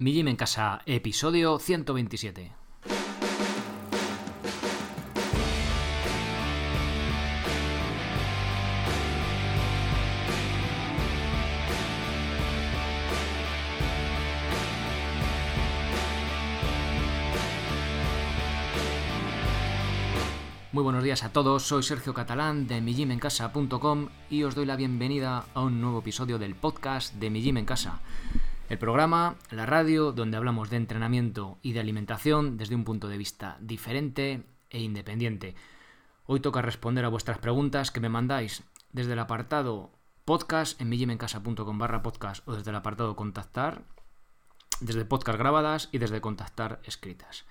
Mi Gym en Casa, episodio 127. Muy buenos días a todos, soy Sergio Catalán de mijimencasa.com y os doy la bienvenida a un nuevo episodio del podcast de Mi Gym en Casa. El programa, la radio, donde hablamos de entrenamiento y de alimentación desde un punto de vista diferente e independiente. Hoy toca responder a vuestras preguntas que me mandáis desde el apartado podcast en mijimencasa.com barra podcast o desde el apartado contactar, desde podcast grabadas y desde contactar escritas.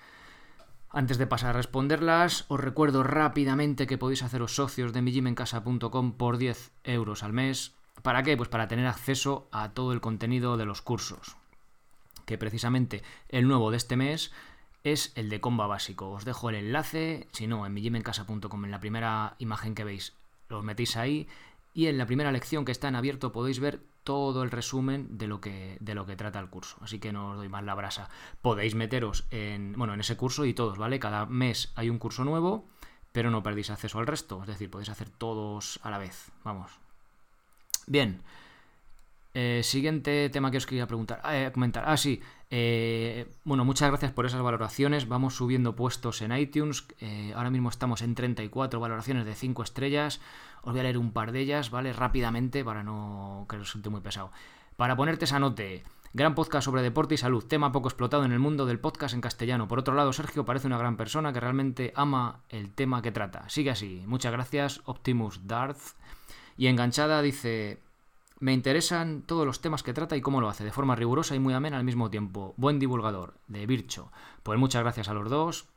Antes de pasar a responderlas, os recuerdo rápidamente que podéis haceros socios de mijimencasa.com por 10 euros al mes. ¿Para qué? Pues para tener acceso a todo el contenido de los cursos. Que precisamente el nuevo de este mes es el de comba básico. Os dejo el enlace, si no, en mijimencasa.com, en la primera imagen que veis, lo metéis ahí. Y en la primera lección que está en abierto podéis ver todo el resumen de lo que, de lo que trata el curso. Así que no os doy más la brasa. Podéis meteros en, bueno, en ese curso y todos, ¿vale? Cada mes hay un curso nuevo, pero no perdéis acceso al resto. Es decir, podéis hacer todos a la vez. Vamos. Bien. Eh, siguiente tema que os quería preguntar, eh, comentar. Ah, sí. Eh, bueno, muchas gracias por esas valoraciones. Vamos subiendo puestos en iTunes. Ahora mismo estamos en 34 valoraciones de 5 estrellas. Os voy a leer un par de ellas, ¿vale? Rápidamente para no que resulte muy pesado. Para ponerte esa note. Gran podcast sobre deporte y salud, tema poco explotado en el mundo del podcast en castellano. Por otro lado, Sergio parece una gran persona que realmente ama el tema que trata. Sigue así. Muchas gracias, Optimus Darth. Y enganchada dice, me interesan todos los temas que trata y cómo lo hace, de forma rigurosa y muy amena al mismo tiempo. Buen divulgador, de Vircho. Pues muchas gracias a los dos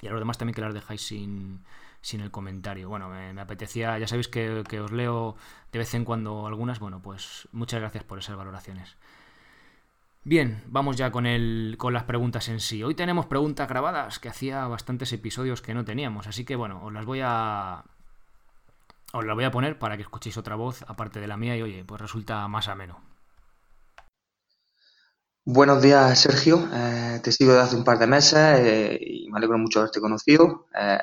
y a los demás también que las dejáis sin, sin el comentario. Bueno, me, apetecía, ya sabéis que, que, os leo de vez en cuando algunas, bueno, pues muchas gracias por esas valoraciones. Bien, vamos ya con, el, con las preguntas en sí. Hoy tenemos preguntas grabadas, que hacía bastantes episodios que no teníamos, así que bueno, os las voy a, os la voy a poner para que escuchéis otra voz aparte de la mía y oye, pues resulta más ameno. Buenos días, Sergio. Eh, te sigo desde hace un par de meses eh, y me alegro mucho de haberte conocido. Eh,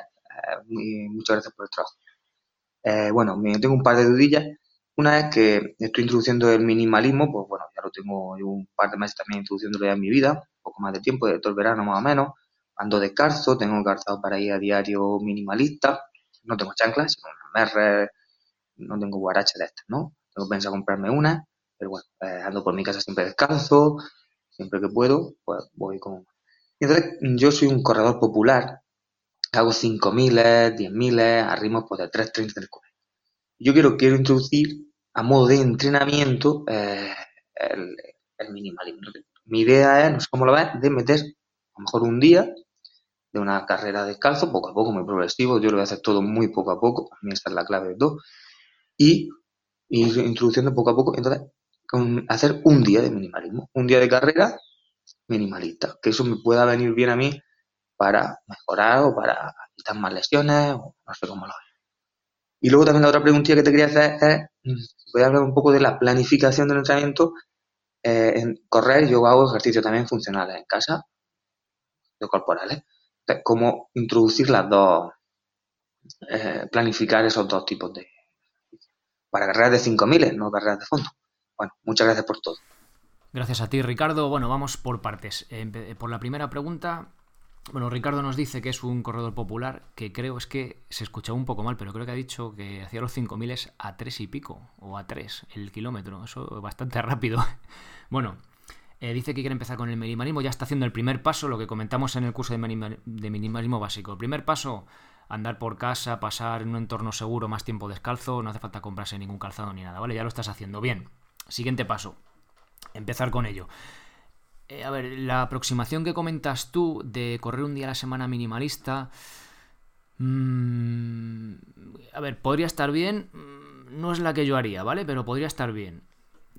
muchas gracias por el trabajo. bueno, me, tengo un par de dudillas. Una es que estoy introduciendo el minimalismo, pues bueno, ya lo tengo yo un par de meses también introduciéndolo ya en mi vida, un poco más de tiempo, de todo el verano más o menos. Ando descalzo, tengo calzado para ir a diario minimalista, no tengo chanclas, no tengo guaraches de estas, ¿no? Tengo pensado comprarme una, pero bueno, eh, ando por mi casa siempre descalzo, siempre que puedo, pues voy con... Entonces, yo soy un corredor popular, hago 5.000, 10.000, a ritmos pues, de 3.30, 3.40. Yo quiero, quiero introducir a modo de entrenamiento eh, el, el minimalismo. Mi idea es, no sé cómo lo ves, de meter a lo mejor un día de una carrera descalzo, poco a poco, muy progresivo. Yo lo voy a hacer todo muy poco a poco. A mí esta es la clave de todo. Y ir introduciendo poco a poco. Entonces, hacer un día de minimalismo. Un día de carrera minimalista. Que eso me pueda venir bien a mí para mejorar o para evitar más lesiones o no sé cómo lo veo. Y luego también la otra preguntilla que te quería hacer es, mm, voy a hablar un poco de la planificación del entrenamiento. Eh, en correr yo hago ejercicios también funcionales en casa, de corporales cómo introducir las dos, eh, planificar esos dos tipos de... Para carreras de 5000, no carreras de fondo. Bueno, muchas gracias por todo. Gracias a ti, Ricardo. Bueno, vamos por partes. Eh, por la primera pregunta, bueno, Ricardo nos dice que es un corredor popular, que creo es que se escuchaba un poco mal, pero creo que ha dicho que hacía los 5.000 a 3 y pico, o a 3 el kilómetro. Eso es bastante rápido. bueno, eh, dice que quiere empezar con el minimalismo, ya está haciendo el primer paso, lo que comentamos en el curso de, minimalismo básico. El primer paso, andar por casa, pasar en un entorno seguro más tiempo descalzo, no hace falta comprarse ningún calzado ni nada, ¿vale? Ya lo estás haciendo bien. Siguiente paso, empezar con ello. Eh, a ver, la aproximación que comentas tú de correr un día a la semana minimalista... Mmm, a ver, podría estar bien, mm, no es la que yo haría, ¿vale? Pero podría estar bien.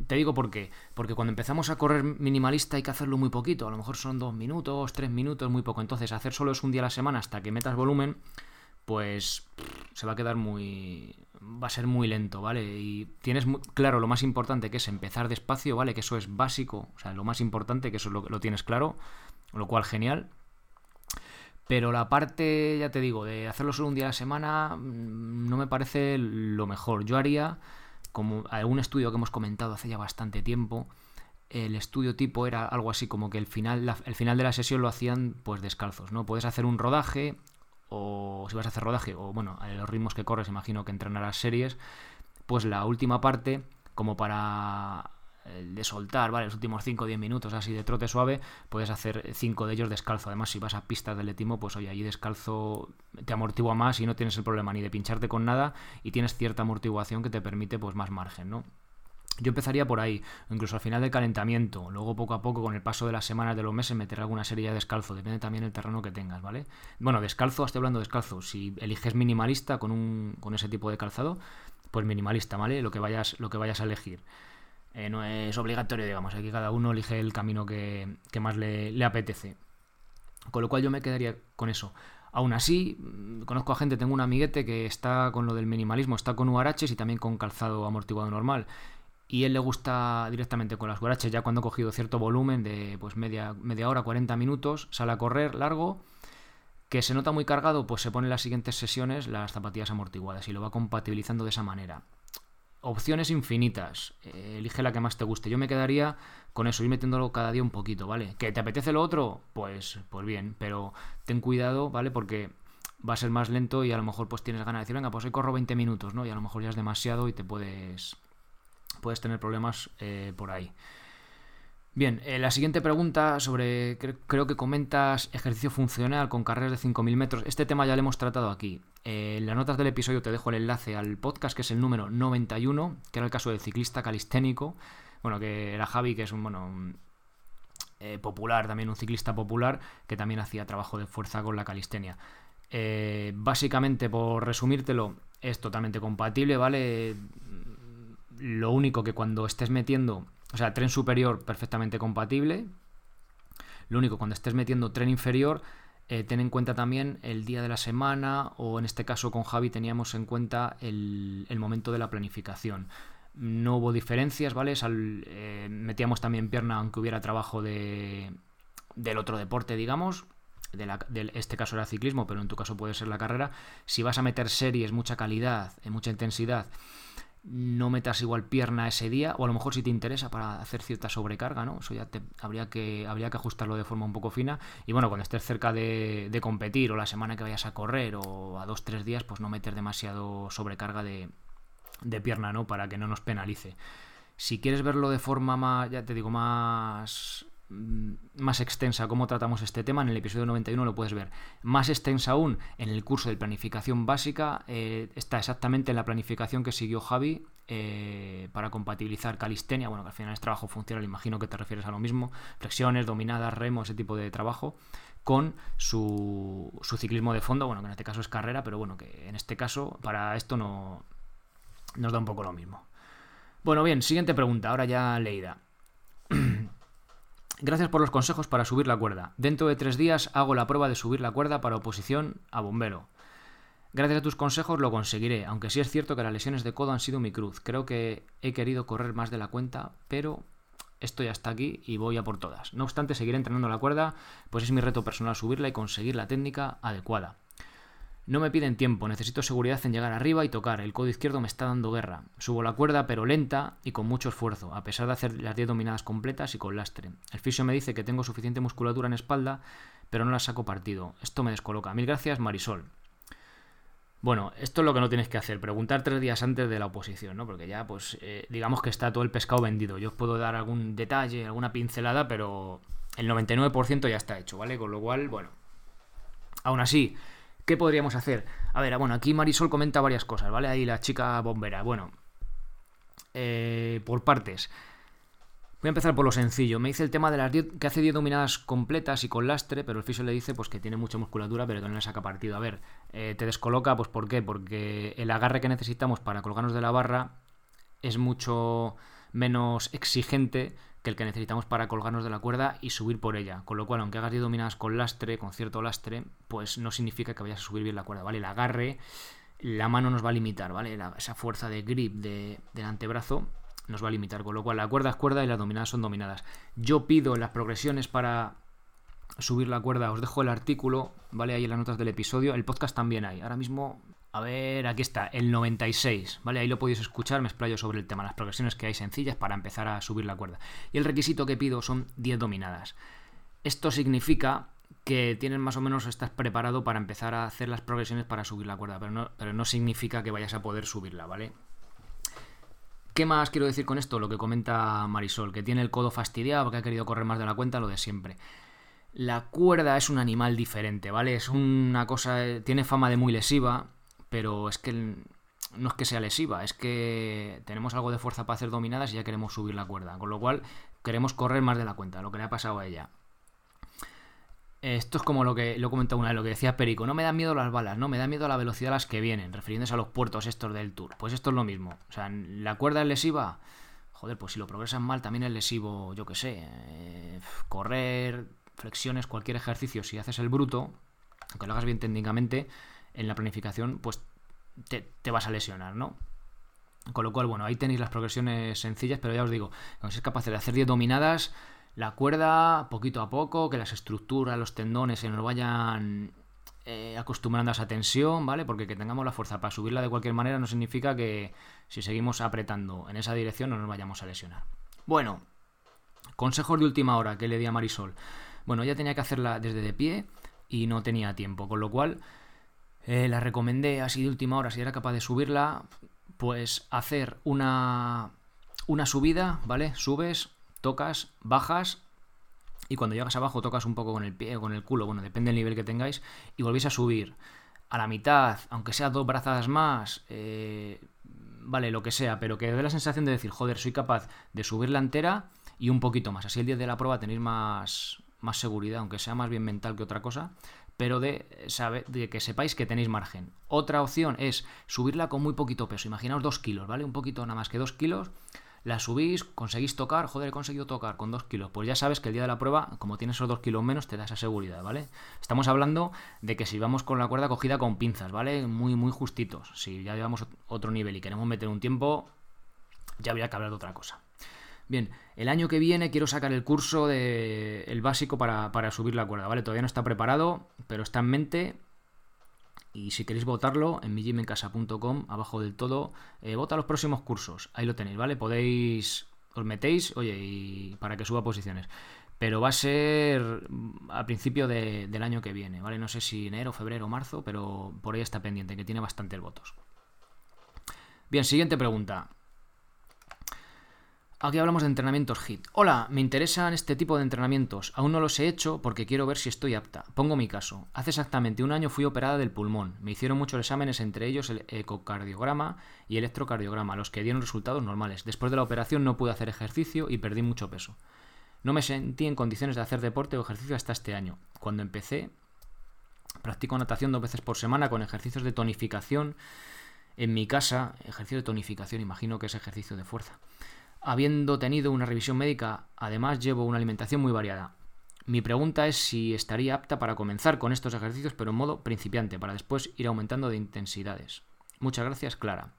Te digo por qué. Porque cuando empezamos a correr minimalista hay que hacerlo muy poquito. A lo mejor son dos minutos, tres minutos, muy poco. Entonces, hacer solo es un día a la semana hasta que metas volumen, pues se va a quedar muy... va a ser muy lento, ¿vale? Y tienes claro lo más importante que es empezar despacio, ¿vale? Que eso es básico, o sea, lo más importante, que eso lo, lo tienes claro, lo cual genial. Pero la parte, ya te digo, de hacerlo solo un día a la semana mm, no me parece lo mejor. Yo haría, como algún estudio que hemos comentado hace ya bastante tiempo, el estudio tipo era algo así como que el final, el final de la sesión lo hacían pues descalzos, ¿no? Puedes hacer un rodaje o si vas a hacer rodaje o bueno, a los ritmos que corres, imagino que entrenarás series, pues la última parte como para de soltar, ¿vale? Los últimos 5 o 10 minutos así de trote suave, puedes hacer 5 de ellos descalzo. Además, si vas a pistas de atletismo, pues oye, ahí descalzo te amortigua más y no tienes el problema ni de pincharte con nada y tienes cierta amortiguación que te permite pues más margen, ¿no? Yo empezaría por ahí, incluso al final del calentamiento, luego poco a poco con el paso de las semanas, de los meses, meter alguna serie ya descalzo, depende también del terreno que tengas, ¿vale? Bueno, descalzo, estoy hablando descalzo, si eliges minimalista con, un, con ese tipo de calzado, pues minimalista, ¿vale? Lo que vayas, lo que vayas a elegir. Eh, no es obligatorio, digamos, aquí cada uno elige el camino que, más le, apetece. Con lo cual yo me quedaría con eso. Aún así, mm, conozco a gente, tengo un amiguete que está con lo del minimalismo, está con URHs y también con calzado amortiguado normal. Y él le gusta directamente con las URHs, ya cuando ha cogido cierto volumen de pues media, media hora, 40 minutos, sale a correr largo, que se nota muy cargado, pues se pone en las siguientes sesiones las zapatillas amortiguadas y lo va compatibilizando de esa manera opciones infinitas. Eh, elige la que más te guste. Yo me quedaría con eso, ir metiéndolo cada día un poquito, ¿vale? ¿Que te apetece lo otro? Pues, pues bien, pero ten cuidado, ¿vale? Porque va a ser más lento y a lo mejor pues tienes ganas de decir, venga, pues hoy corro 20 minutos, ¿no? Y a lo mejor ya es demasiado y te puedes, puedes tener problemas eh, por ahí. Bien, eh, la siguiente pregunta sobre, creo que comentas ejercicio funcional con carreras de 5.000 metros. Este tema ya lo hemos tratado aquí. Eh, en las notas del episodio te dejo el enlace al podcast, que es el número 91, que era el caso del ciclista calisténico. Bueno, que era Javi, que es un, bueno, eh, popular, también un ciclista popular, que también hacía trabajo de fuerza con la calistenia. básicamente, por resumírtelo, es totalmente compatible, ¿vale? Lo único que cuando estés metiendo o sea, tren superior perfectamente compatible. Lo único, cuando estés metiendo tren inferior, eh, ten en cuenta también el día de la semana o en este caso con Javi teníamos en cuenta el, momento de la planificación. No hubo diferencias, ¿vale? Eh, metíamos también pierna aunque hubiera trabajo de, del otro deporte, digamos. De, este caso era ciclismo, pero en tu caso puede ser la carrera. Si vas a meter series, mucha calidad, eh, mucha intensidad no metas igual pierna ese día, o a lo mejor si te interesa para hacer cierta sobrecarga, ¿no? Eso ya te, habría, que, habría que ajustarlo de forma un poco fina. Y bueno, cuando estés cerca de, competir, o la semana que vayas a correr, o a dos, tres días, pues no meter demasiado sobrecarga de, de pierna, ¿no? Para que no nos penalice. Si quieres verlo de forma más, ya te digo, más más extensa cómo tratamos este tema, en el episodio 91 lo puedes ver. Más extensa aún, en el curso de planificación básica, eh, está exactamente en la planificación que siguió Javi eh, para compatibilizar calistenia, bueno, que al final es trabajo funcional, imagino que te refieres a lo mismo, flexiones, dominadas, remo, ese tipo de trabajo, con su, su ciclismo de fondo, bueno, que en este caso es carrera, pero bueno, que en este caso para esto no nos da un poco lo mismo. Bueno, bien, siguiente pregunta, ahora ya leída. Gracias por los consejos para subir la cuerda. Dentro de tres días hago la prueba de subir la cuerda para oposición a bombero. Gracias a tus consejos lo conseguiré, aunque sí es cierto que las lesiones de codo han sido mi cruz. Creo que he querido correr más de la cuenta, pero estoy hasta aquí y voy a por todas. No obstante, seguiré entrenando la cuerda, pues es mi reto personal subirla y conseguir la técnica adecuada. No me piden tiempo, necesito seguridad en llegar arriba y tocar. El codo izquierdo me está dando guerra. Subo la cuerda, pero lenta y con mucho esfuerzo, a pesar de hacer las 10 dominadas completas y con lastre. El fisio me dice que tengo suficiente musculatura en espalda, pero no la saco partido. Esto me descoloca. Mil gracias, Marisol. Bueno, esto es lo que no tienes que hacer, preguntar tres días antes de la oposición, ¿no? Porque ya, pues, eh, digamos que está todo el pescado vendido. Yo os puedo dar algún detalle, alguna pincelada, pero el 99% ya está hecho, ¿vale? Con lo cual, bueno. Aún así, ¿Qué podríamos hacer? A ver, bueno, aquí Marisol comenta varias cosas, ¿vale? Ahí la chica bombera. Bueno, eh, por partes. Voy a empezar por lo sencillo. Me dice el tema de las 10, que hace 10 dominadas completas y con lastre, pero el fisio le dice pues que tiene mucha musculatura, pero que no le saca partido. A ver, eh, te descoloca, pues ¿por qué? Porque el agarre que necesitamos para colgarnos de la barra es mucho menos exigente que el que necesitamos para colgarnos de la cuerda y subir por ella. Con lo cual, aunque hagas 10 dominadas con lastre, con cierto lastre, pues no significa que vayas a subir bien la cuerda, ¿vale? El agarre, la mano nos va a limitar, ¿vale? esa fuerza de grip de, del antebrazo nos va a limitar. Con lo cual, la cuerda es cuerda y las dominadas son dominadas. Yo pido las progresiones para subir la cuerda, os dejo el artículo, ¿vale? Ahí en las notas del episodio. El podcast también hay. Ahora mismo a ver, aquí está, el 96, ¿vale? Ahí lo podéis escuchar, me explayo sobre el tema, las progresiones que hay sencillas para empezar a subir la cuerda. Y el requisito que pido son 10 dominadas. Esto significa que tienes más o menos, estás preparado para empezar a hacer las progresiones para subir la cuerda, pero no, pero no significa que vayas a poder subirla, ¿vale? ¿Qué más quiero decir con esto? Lo que comenta Marisol, que tiene el codo fastidiado porque ha querido correr más de la cuenta, lo de siempre. La cuerda es un animal diferente, ¿vale? Es una cosa, tiene fama de muy lesiva, pero es que no es que sea lesiva, es que tenemos algo de fuerza para hacer dominadas y ya queremos subir la cuerda, con lo cual queremos correr más de la cuenta, lo que le ha pasado a ella. Esto es como lo que lo he comentado una vez, lo que decía Perico, no me da miedo las balas, no, me da miedo la velocidad a las que vienen, refiriéndose a los puertos estos del tour. Pues esto es lo mismo, o sea, la cuerda es lesiva, joder, pues si lo progresan mal también es lesivo, yo que sé, eh, correr, flexiones, cualquier ejercicio, si haces el bruto, aunque lo hagas bien técnicamente, en la planificación, pues te, vas a lesionar, ¿no? Con lo cual, bueno, ahí tenéis las progresiones sencillas, pero ya os digo, cuando seis capaz de hacer 10 dominadas, la cuerda poquito a poco, que las estructuras, los tendones se nos vayan eh, acostumbrando a esa tensión, ¿vale? Porque que tengamos la fuerza para subirla de cualquier manera no significa que si seguimos apretando en esa dirección no nos vayamos a lesionar. Bueno, consejos de última hora que le di a Marisol. Bueno, ya tenía que hacerla desde de pie y no tenía tiempo, con lo cual eh, la recomendé así de última hora, si era capaz de subirla, pues hacer una, una subida, ¿vale? Subes, tocas, bajas y cuando llegas abajo tocas un poco con el pie, con el culo, bueno, depende del nivel que tengáis, y volvéis a subir a la mitad, aunque sea dos brazadas más, eh, vale, lo que sea, pero que dé la sensación de decir, joder, soy capaz de subirla entera y un poquito más. Así el día de la prueba tenéis más, más seguridad, aunque sea más bien mental que otra cosa pero de, que sepáis que tenéis margen. Otra opción es subirla con muy poquito peso. Imaginaos dos kilos, ¿vale? Un poquito nada más que dos kilos. La subís, conseguís tocar, joder, he conseguido tocar con dos kilos. Pues ya sabes que el día de la prueba, como tienes esos dos kilos menos, te da esa seguridad, ¿vale? Estamos hablando de que si vamos con la cuerda cogida con pinzas, ¿vale? Muy, muy justitos. Si ya llevamos otro nivel y queremos meter un tiempo, ya habría que hablar de otra cosa. Bien, el año que viene quiero sacar el curso de el básico para, subir la cuerda, ¿vale? Todavía no está preparado, pero está en mente. Y si queréis votarlo, en mijimencasa.com, abajo del todo, eh, vota los próximos cursos. Ahí lo tenéis, ¿vale? Podéis, os metéis, oye, y para que suba posiciones. Pero va a ser a principio del año que viene, ¿vale? No sé si enero, febrero, marzo, pero por ahí está pendiente, que tiene bastantes votos. Bien, siguiente pregunta. Aquí hablamos de entrenamientos HIT. Hola, me interesan este tipo de entrenamientos. Aún no los he hecho porque quiero ver si estoy apta. Pongo mi caso. Hace exactamente un año fui operada del pulmón. Me hicieron muchos exámenes, entre ellos el ecocardiograma y electrocardiograma, los que dieron resultados normales. Después de la operación no pude hacer ejercicio y perdí mucho peso. No me sentí en condiciones de hacer deporte o ejercicio hasta este año. Cuando empecé, practico natación dos veces por semana con ejercicios de tonificación. En mi casa, ejercicio de tonificación, imagino que es ejercicio de fuerza. Habiendo tenido una revisión médica, además llevo una alimentación muy variada. Mi pregunta es si estaría apta para comenzar con estos ejercicios, pero en modo principiante, para después ir aumentando de intensidades. Muchas gracias, Clara.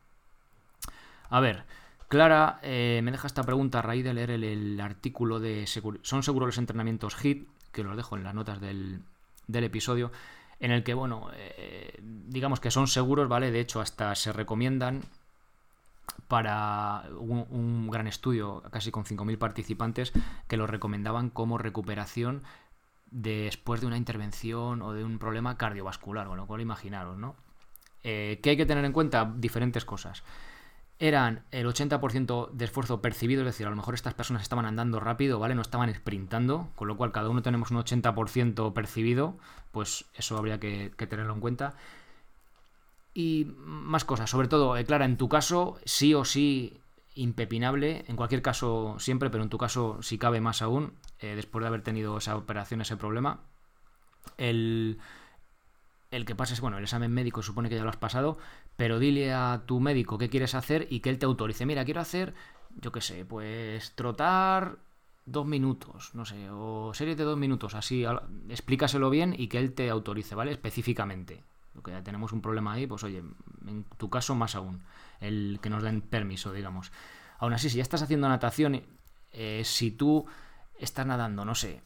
A ver, Clara eh, me deja esta pregunta a raíz de leer el, artículo de Son seguros los entrenamientos HIT, que los dejo en las notas del, episodio, en el que, bueno, eh, digamos que son seguros, ¿vale? De hecho, hasta se recomiendan para un, gran estudio, casi con 5.000 participantes, que lo recomendaban como recuperación después de una intervención o de un problema cardiovascular, con lo cual imaginaros, ¿no? Eh, ¿Qué hay que tener en cuenta? Diferentes cosas. Eran el 80% de esfuerzo percibido, es decir, a lo mejor estas personas estaban andando rápido, ¿vale? No estaban sprintando, con lo cual cada uno tenemos un 80% percibido, pues eso habría que tenerlo en cuenta y más cosas. Sobre todo, eh, Clara, en tu caso, sí o sí impepinable, en cualquier caso siempre, pero en tu caso si cabe más aún, eh, después de haber tenido esa operación, ese problema. El, el que pases, bueno, el examen médico supone que ya lo has pasado, pero dile a tu médico qué quieres hacer y que él te autorice. Mira, quiero hacer, yo qué sé, pues trotar dos minutos, no sé, o series de dos minutos, así, explícaselo bien y que él te autorice, ¿vale? Específicamente. Lo que ya tenemos un problema ahí, pues oye, en tu caso más aún, el que nos den permiso, digamos. Aún así, si ya estás haciendo natación, eh, si tú estás nadando, no sé,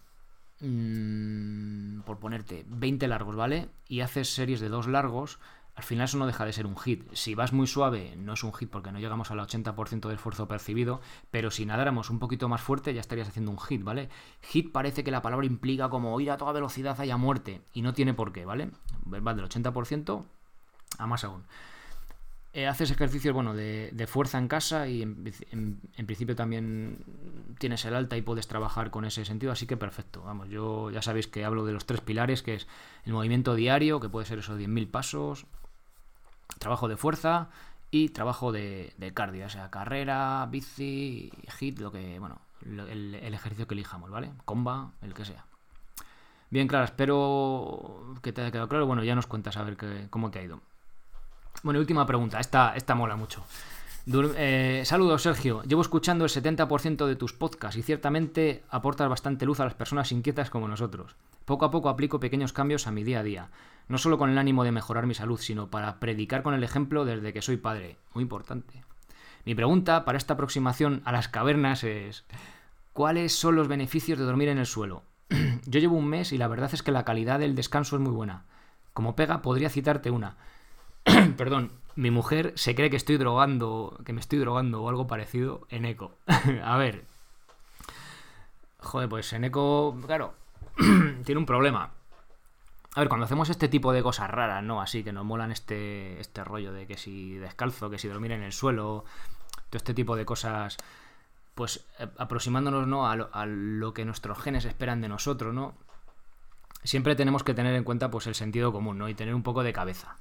mmm, por ponerte 20 largos, ¿vale? Y haces series de dos largos, al final eso no deja de ser un hit. Si vas muy suave, no es un hit porque no llegamos al 80% del esfuerzo percibido, pero si nadáramos un poquito más fuerte, ya estarías haciendo un hit, ¿vale? Hit parece que la palabra implica como ir a toda velocidad haya muerte, y no tiene por qué, ¿vale? Va del 80% a más aún. Eh, haces ejercicios bueno, de, fuerza en casa y en, principio también tienes el alta y puedes trabajar con ese sentido, así que perfecto. Vamos, yo ya sabéis que hablo de los tres pilares, que es el movimiento diario, que puede ser esos 10.000 pasos, trabajo de fuerza y trabajo de, cardio, o sea, carrera, bici, hit, lo que, bueno, el, ejercicio que elijamos, ¿vale? Comba, el que sea. Bien, claro, espero que te haya quedado claro. Bueno, ya nos cuentas a ver cómo te ha ido. Bueno, última pregunta. Esta, esta mola mucho. Eh, saludos, Sergio. Llevo escuchando el 70% de tus podcasts y ciertamente aportas bastante luz a las personas inquietas como nosotros. Poco a poco aplico pequeños cambios a mi día a día, no solo con el ánimo de mejorar mi salud, sino para predicar con el ejemplo desde que soy padre. Muy importante. Mi pregunta para esta aproximación a las cavernas es, ¿cuáles son los beneficios de dormir en el suelo? Yo llevo un mes y la verdad es que la calidad del descanso es muy buena. Como pega, podría citarte una. perdón, mi mujer se cree que estoy drogando, que me estoy drogando o algo parecido en eco. a ver. Joder, pues en eco, claro, tiene un problema. A ver, cuando hacemos este tipo de cosas raras, ¿no? Así que nos molan este, este rollo de que si descalzo, que si dormir en el suelo, todo este tipo de cosas, pues eh, aproximándonos, ¿no? A lo, a lo que nuestros genes esperan de nosotros, ¿no? Siempre tenemos que tener en cuenta, pues, el sentido común, ¿no? Y tener un poco de cabeza.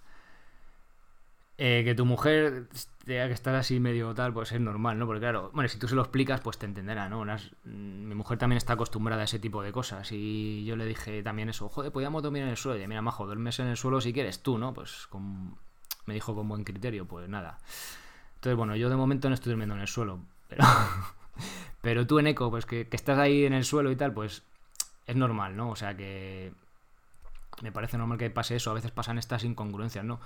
Eh, que tu mujer tenga que estar así medio tal, pues es normal, ¿no? Porque claro, bueno, si tú se lo explicas, pues te entenderá, ¿no? mi mujer también está acostumbrada a ese tipo de cosas y yo le dije también eso, joder, podíamos dormir en el suelo. Y mira, majo, duermes en el suelo si quieres tú, ¿no? Pues me dijo con buen criterio, pues nada. Entonces, bueno, yo de momento no estoy durmiendo en el suelo, pero, pero tú en eco, pues que, que estás ahí en el suelo y tal, pues es normal, ¿no? O sea que me parece normal que pase eso, a veces pasan estas incongruencias, ¿no?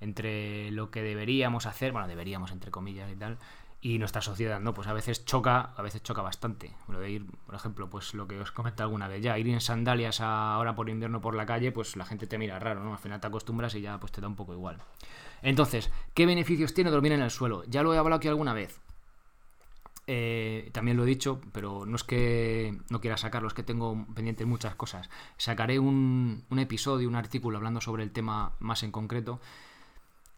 Entre lo que deberíamos hacer, bueno, deberíamos entre comillas y tal, y nuestra sociedad, ¿no? Pues a veces choca, a veces choca bastante. Lo de ir, por ejemplo, pues lo que os comenté alguna vez ya, ir en sandalias ahora por invierno por la calle, pues la gente te mira raro, ¿no? Al final te acostumbras y ya pues te da un poco igual. Entonces, ¿qué beneficios tiene dormir en el suelo? Ya lo he hablado aquí alguna vez. Eh, también lo he dicho, pero no es que no quiera sacarlo, es que tengo pendientes muchas cosas. Sacaré un, episodio, un artículo hablando sobre el tema más en concreto.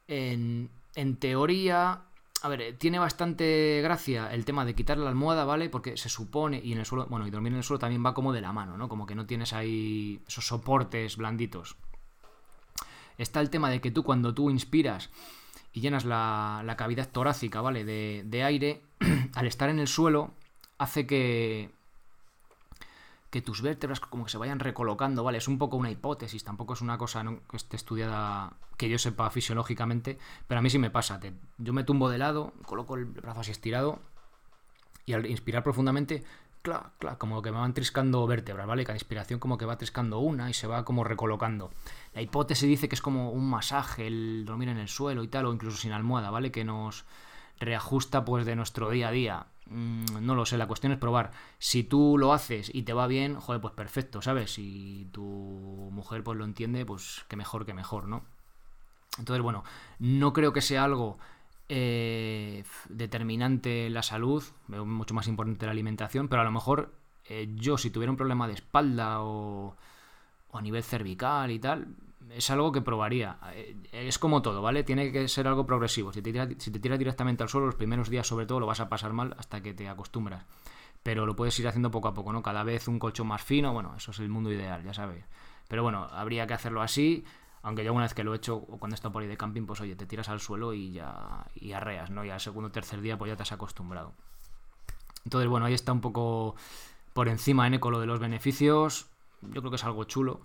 En, teoría, a ver, tiene bastante gracia el tema de quitar la almohada, ¿vale? Porque se supone, y en el suelo, bueno, y dormir en el suelo también va como de la mano, ¿no? Como que no tienes ahí esos soportes blanditos. Está el tema de que tú cuando tú inspiras y llenas la, la cavidad torácica, ¿vale? De, de aire, al estar en el suelo, hace que, que tus vértebras como que se vayan recolocando, ¿vale? Es un poco una hipótesis, tampoco es una cosa que esté estudiada que yo sepa fisiológicamente, pero a mí sí me pasa. yo me tumbo de lado, coloco el brazo así estirado y al inspirar profundamente, clac, clac, como que me van triscando vértebras, ¿vale? Cada inspiración como que va triscando una y se va como recolocando. La hipótesis dice que es como un masaje, el dormir en el suelo y tal, o incluso sin almohada, ¿vale? Que nos reajusta pues de nuestro día a día. Mm, no lo sé, la cuestión es probar. Si tú lo haces y te va bien, joder, pues perfecto, ¿sabes? Si tu mujer pues lo entiende, pues que mejor que mejor, ¿no? Entonces, bueno, no creo que sea algo eh, determinante la salud, veo mucho más importante la alimentación, pero a lo mejor eh, yo si tuviera un problema de espalda o, o a nivel cervical y tal, es algo que probaría. Eh, es como todo, ¿vale? Tiene que ser algo progresivo. Si te, tiras, directamente al suelo, los primeros días sobre todo lo vas a pasar mal hasta que te acostumbras. Pero lo puedes ir haciendo poco a poco, ¿no? Cada vez un colchón más fino, bueno, eso es el mundo ideal, ya sabes. Pero bueno, habría que hacerlo así, aunque yo una vez que lo he hecho, o cuando he estado por ahí de camping, pues oye, te tiras al suelo y ya y arreas, ¿no? Y al segundo o tercer día pues ya te has acostumbrado. Entonces, bueno, ahí está un poco por encima en eco lo de los beneficios. Yo creo que es algo chulo.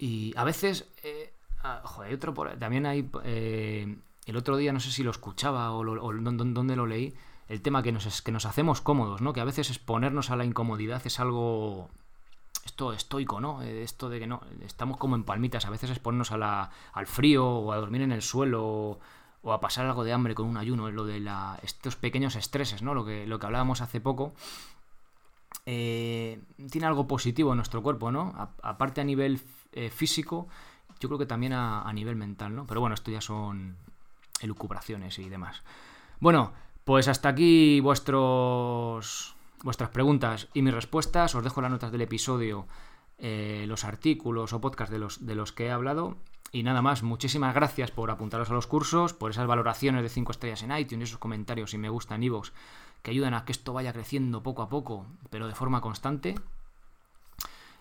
Y a veces, eh, ah, otro también hay, eh, el otro día no sé si lo escuchaba o, lo, dónde lo leí, el tema que nos, que nos hacemos cómodos, ¿no? Que a veces exponernos a la incomodidad es algo esto estoico, ¿no? Eh, esto de que no, estamos como en palmitas, a veces exponernos a la, al frío o a dormir en el suelo o, a pasar algo de hambre con un ayuno, lo de la, estos pequeños estreses, ¿no? Lo que, lo que hablábamos hace poco, eh, tiene algo positivo en nuestro cuerpo, ¿no? aparte a nivel eh, físico, yo creo que también a, nivel mental, ¿no? Pero bueno, esto ya son elucubraciones y demás. Bueno, pues hasta aquí vuestros vuestras preguntas y mis respuestas. Os dejo las notas del episodio, eh, los artículos o podcasts de los, de los que he hablado. Y nada más, muchísimas gracias por apuntaros a los cursos, por esas valoraciones de 5 estrellas en iTunes, esos comentarios y me gusta en iVoox, que ayudan a que esto vaya creciendo poco a poco, pero de forma constante.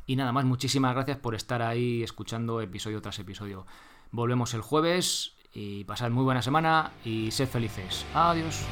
Y nada más, muchísimas gracias por estar ahí escuchando episodio tras episodio. Volvemos el jueves y pasad muy buena semana y sed felices. Adiós.